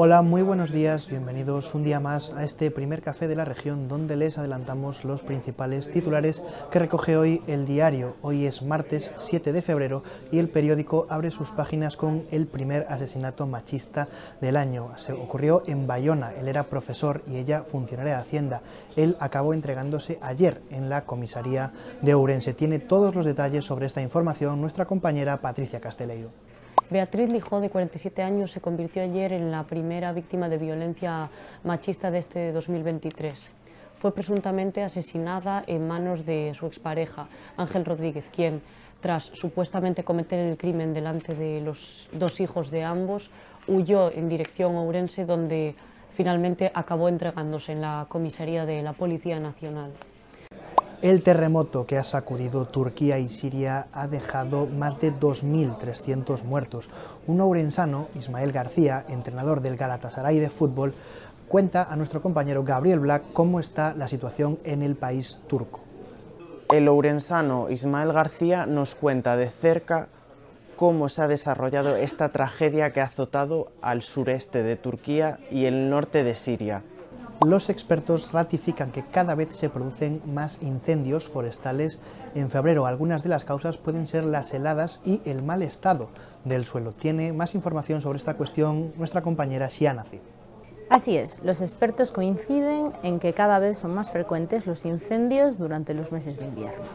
Hola, muy buenos días, bienvenidos un día más a este primer café de la región donde les adelantamos los principales titulares que recoge hoy el diario. Hoy es martes 7 de febrero y el periódico abre sus páginas con el primer asesinato machista del año. Se ocurrió en Bayona, él era profesor y ella funcionaria de Hacienda. Él acabó entregándose ayer en la comisaría de Ourense. Tiene todos los detalles sobre esta información nuestra compañera Patricia Casteleiro. Beatriz Lijó, de 47 años, se convirtió ayer en la primera víctima de violencia machista de este 2023. Fue presuntamente asesinada en manos de su expareja, Ángel Rodríguez, quien, tras supuestamente cometer el crimen delante de los dos hijos de ambos, huyó en dirección a Ourense, donde finalmente acabó entregándose en la comisaría de la Policía Nacional. El terremoto que ha sacudido Turquía y Siria ha dejado más de 2.300 muertos. Un ourensano, Ismael García, entrenador del Galatasaray de fútbol, cuenta a nuestro compañero Gabriel Black cómo está la situación en el país turco. El ourensano Ismael García nos cuenta de cerca cómo se ha desarrollado esta tragedia que ha azotado al sureste de Turquía y el norte de Siria los expertos ratifican que cada vez se producen más incendios forestales en febrero. Algunas de las causas pueden ser las heladas y el mal estado del suelo. Tiene más información sobre esta cuestión nuestra compañera Shianazi. Así es, los expertos coinciden en que cada vez son más frecuentes los incendios durante los meses de invierno.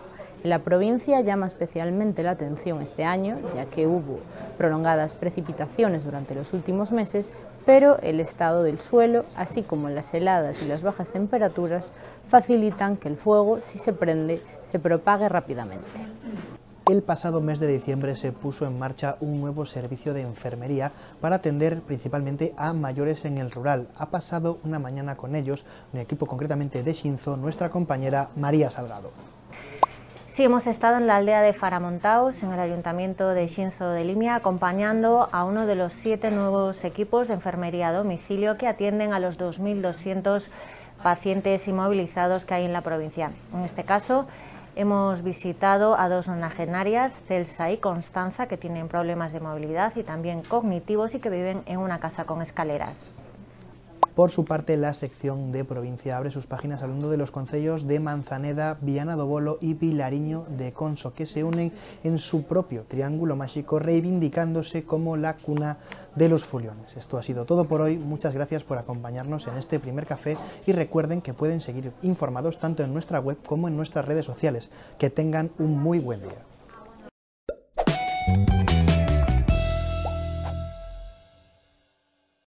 La provincia llama especialmente la atención este año, ya que hubo prolongadas precipitaciones durante los últimos meses, pero el estado del suelo, así como las heladas y las bajas temperaturas, facilitan que el fuego, si se prende, se propague rápidamente. El pasado mes de diciembre se puso en marcha un nuevo servicio de enfermería para atender principalmente a mayores en el rural. Ha pasado una mañana con ellos, un equipo concretamente de Shinzo, nuestra compañera María Salgado. Sí, hemos estado en la aldea de Faramontaos, en el ayuntamiento de Shinzo de Limia, acompañando a uno de los siete nuevos equipos de enfermería a domicilio que atienden a los 2.200 pacientes inmovilizados que hay en la provincia. En este caso, hemos visitado a dos nonagenarias, Celsa y Constanza, que tienen problemas de movilidad y también cognitivos y que viven en una casa con escaleras. Por su parte, la sección de provincia abre sus páginas hablando de los concellos de Manzaneda, Viana do Bolo y Vilariño de Conso, que se unen en su propio triángulo mágico, reivindicándose como la cuna de los fuliones. Esto ha sido todo por hoy. Muchas gracias por acompañarnos en este primer café y recuerden que pueden seguir informados tanto en nuestra web como en nuestras redes sociales. Que tengan un muy buen día.